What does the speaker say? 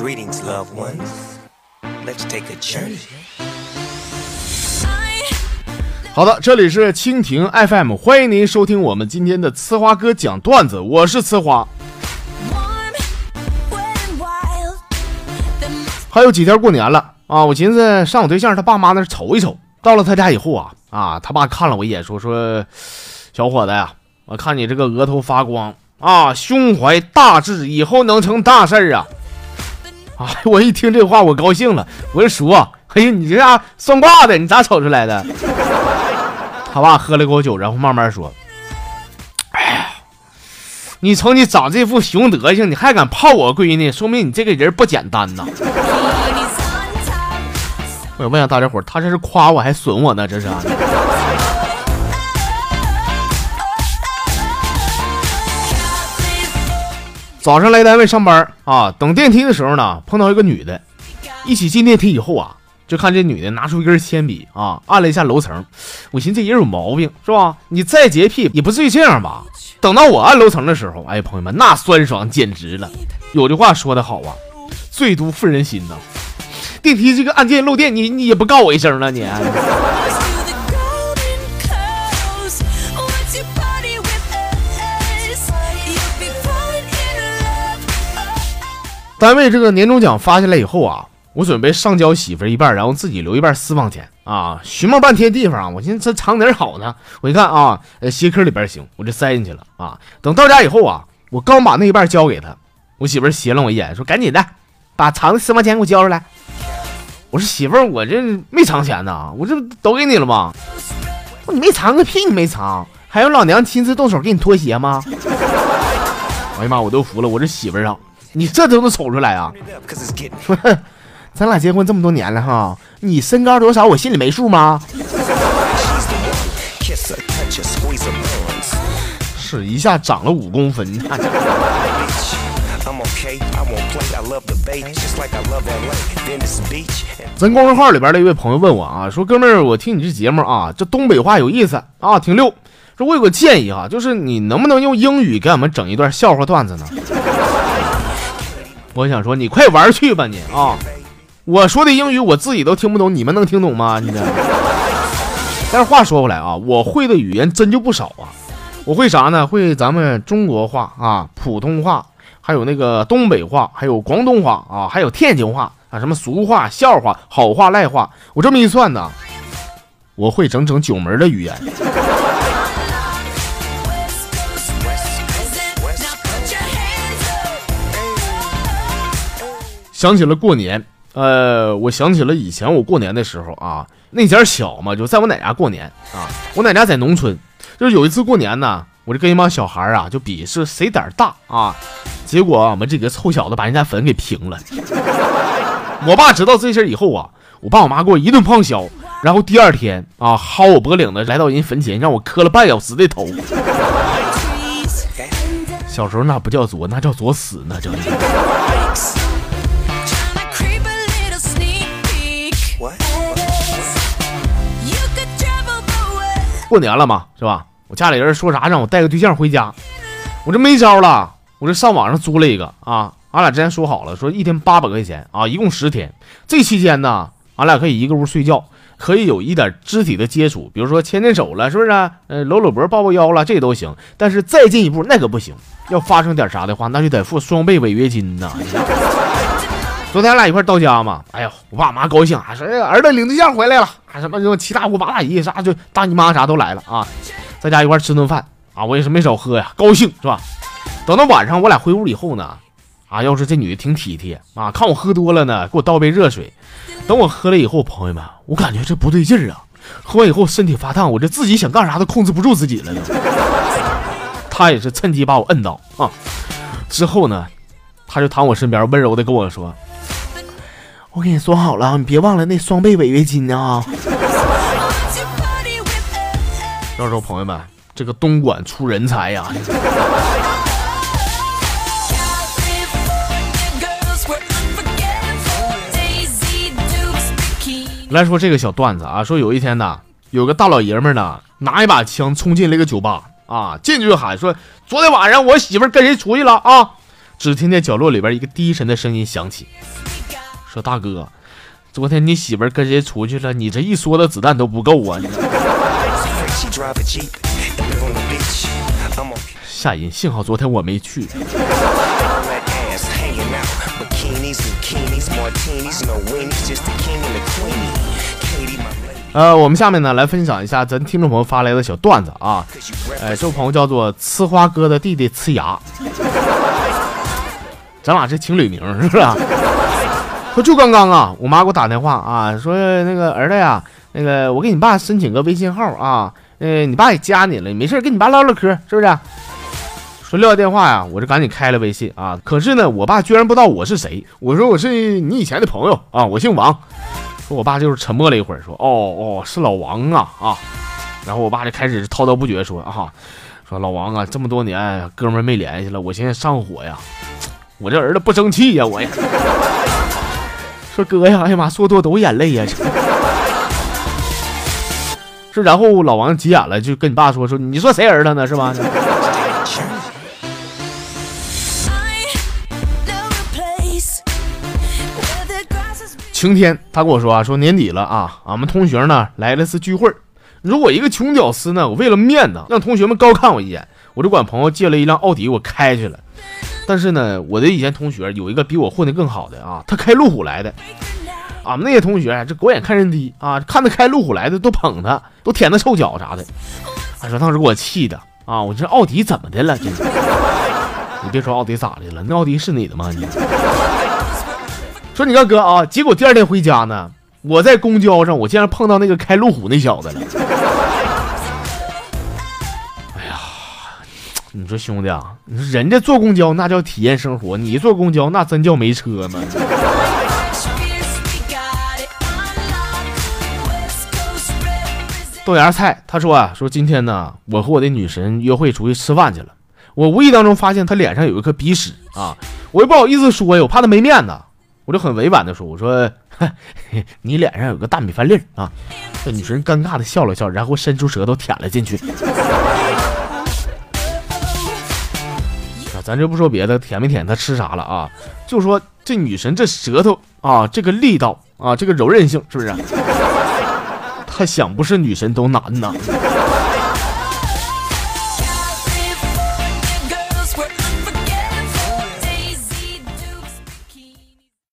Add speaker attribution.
Speaker 1: Greetings, loved ones. Let's take a journey.
Speaker 2: 好的，这里是蜻蜓 FM，欢迎您收听我们今天的呲花哥讲段子，我是呲花。还有几天过年了啊，我寻思上我对象他爸妈那儿瞅一瞅。到了他家以后啊啊，他爸看了我一眼，说说小伙子呀，我看你这个额头发光啊，胸怀大志，以后能成大事儿啊！啊，我一听这话我高兴了，我就说，哎呀，你这啥算卦的？你咋瞅出来的？他爸喝了口酒，然后慢慢说：“哎呀，你瞅你长这副熊德行，你还敢泡我闺女，说明你这个人不简单呐！” 我问下大家伙，他这是夸我还损我呢？这是。早上来单位上班啊，等电梯的时候呢，碰到一个女的，一起进电梯以后啊。就看这女的拿出一根铅笔啊，按了一下楼层。我寻思这人有毛病是吧？你再洁癖也不至于这样吧？等到我按楼层的时候，哎，朋友们，那酸爽简直了。有句话说得好啊，最毒妇人心呐。电梯这个按键漏电，你你也不告我一声了你？单位这个年终奖发下来以后啊。我准备上交媳妇一半，然后自己留一半私房钱啊！寻摸半天地方，我寻思这藏哪儿好呢？我一看啊，鞋壳里边行，我就塞进去了啊。等到家以后啊，我刚把那一半交给他，我媳妇斜了我一眼，说：“赶紧的，把藏的私房钱给我交出来。”我说：“媳妇，我这没藏钱呢，我这都给你了吗？”你没藏个屁！你没藏，还有老娘亲自动手给你脱鞋吗？哎呀妈，我都服了，我这媳妇儿啊，你这都能瞅出来啊？咱俩结婚这么多年了哈，你身高多少？我心里没数吗？是一下长了五公分。咱公众号里边的一位朋友问我啊，说哥们儿，我听你这节目啊，这东北话有意思啊，挺溜。说我有个建议啊，就是你能不能用英语给俺们整一段笑话段子呢？我想说，你快玩去吧你啊！我说的英语我自己都听不懂，你们能听懂吗？你这。但是话说回来啊，我会的语言真就不少啊。我会啥呢？会咱们中国话啊，普通话，还有那个东北话，还有广东话啊，还有天津话啊，什么俗话、笑话、好话、赖话。我这么一算呢，我会整整九门的语言。想起了过年。呃，我想起了以前我过年的时候啊，那家小嘛，就在我奶家过年啊。我奶家在农村，就是有一次过年呢，我就跟一帮小孩啊，就比是谁胆大啊。结果我们这个臭小子把人家坟给平了。我爸知道这事以后啊，我爸我妈给我一顿胖削，然后第二天啊，薅我脖领子来到人坟前，让我磕了半小时的头。小时候那不叫作，那叫作死，那叫。过年了嘛，是吧？我家里人说啥让我带个对象回家，我这没招了，我这上网上租了一个啊。俺俩之前说好了，说一天八百块钱啊，一共十天。这期间呢，俺俩可以一个屋睡觉，可以有一点肢体的接触，比如说牵牵手了，是不是？呃，搂搂脖、抱抱腰了，这都行。但是再进一步那可不行，要发生点啥的话，那就得付双倍违约金呐。昨天俺俩一块到家嘛，哎呀，我爸妈高兴啊，说儿子领对象回来了，啊什么什么七大姑八大姨啥就大姨妈啥都来了啊，在家一块吃顿饭啊，我也是没少喝呀，高兴是吧？等到晚上我俩回屋以后呢，啊，要是这女的挺体贴啊，看我喝多了呢，给我倒杯热水。等我喝了以后，朋友们，我感觉这不对劲儿啊，喝完以后身体发烫，我这自己想干啥都控制不住自己了呢。他也是趁机把我摁倒啊，之后呢，他就躺我身边温柔的跟我说。我跟你说好了，你别忘了那双倍违约金呢。要说朋友们，这个东莞出人才呀！来说这个小段子啊，说有一天呢，有个大老爷们呢，拿一把枪冲进了一个酒吧啊，进去就喊说：“昨天晚上我媳妇跟谁出去了啊？”只听见角落里边一个低沉的声音响起，说：“大哥，昨天你媳妇跟谁出去了？你这一梭子子弹都不够啊！”吓人，幸好昨天我没去。呃，我们下面呢来分享一下咱听众朋友发来的小段子啊。哎，这位朋友叫做呲花哥的弟弟呲牙，咱俩是情侣名是不是？就刚刚啊，我妈给我打电话啊，说那个儿子呀，那个我给你爸申请个微信号啊，呃，你爸也加你了，没事跟你爸唠唠嗑，是不是？说撂下电话呀，我就赶紧开了微信啊。可是呢，我爸居然不知道我是谁。我说我是你以前的朋友啊，我姓王。说我爸就是沉默了一会儿，说哦哦，是老王啊啊。然后我爸就开始滔滔不绝说啊，说老王啊，这么多年哥们没联系了，我现在上火呀，我这儿子不争气呀，我呀。说哥呀，哎呀妈，说多都眼泪呀。是，然后老王急眼了，就跟你爸说说，你说谁儿子呢？是吧？晴天，他跟我说啊，说年底了啊，俺们同学呢来了次聚会。如果一个穷屌丝呢，我为了面子让同学们高看我一眼，我就管朋友借了一辆奥迪，我开去了。但是呢，我的以前同学有一个比我混得更好的啊，他开路虎来的。俺们那些同学这狗眼看人低啊，看他开路虎来的都捧他，都舔他臭脚啥的。他说当时给我气的啊，我这奥迪怎么的了？你别说奥迪咋的了，那奥迪是你的吗？你说你个哥啊，结果第二天回家呢，我在公交上我竟然碰到那个开路虎那小子了。你说兄弟啊，你说人家坐公交那叫体验生活，你坐公交那真叫没车吗？豆芽菜他说啊，说今天呢，我和我的女神约会出去吃饭去了，我无意当中发现她脸上有一颗鼻屎啊，我又不好意思说呀，我怕她没面子，我就很委婉的说，我说你脸上有个大米饭粒儿啊，这女神尴尬的笑了笑，然后伸出舌头舔了进去。咱就不说别的，舔没舔他吃啥了啊？就说这女神这舌头啊，这个力道啊，这个柔韧性是不是？他想不是女神都难呐。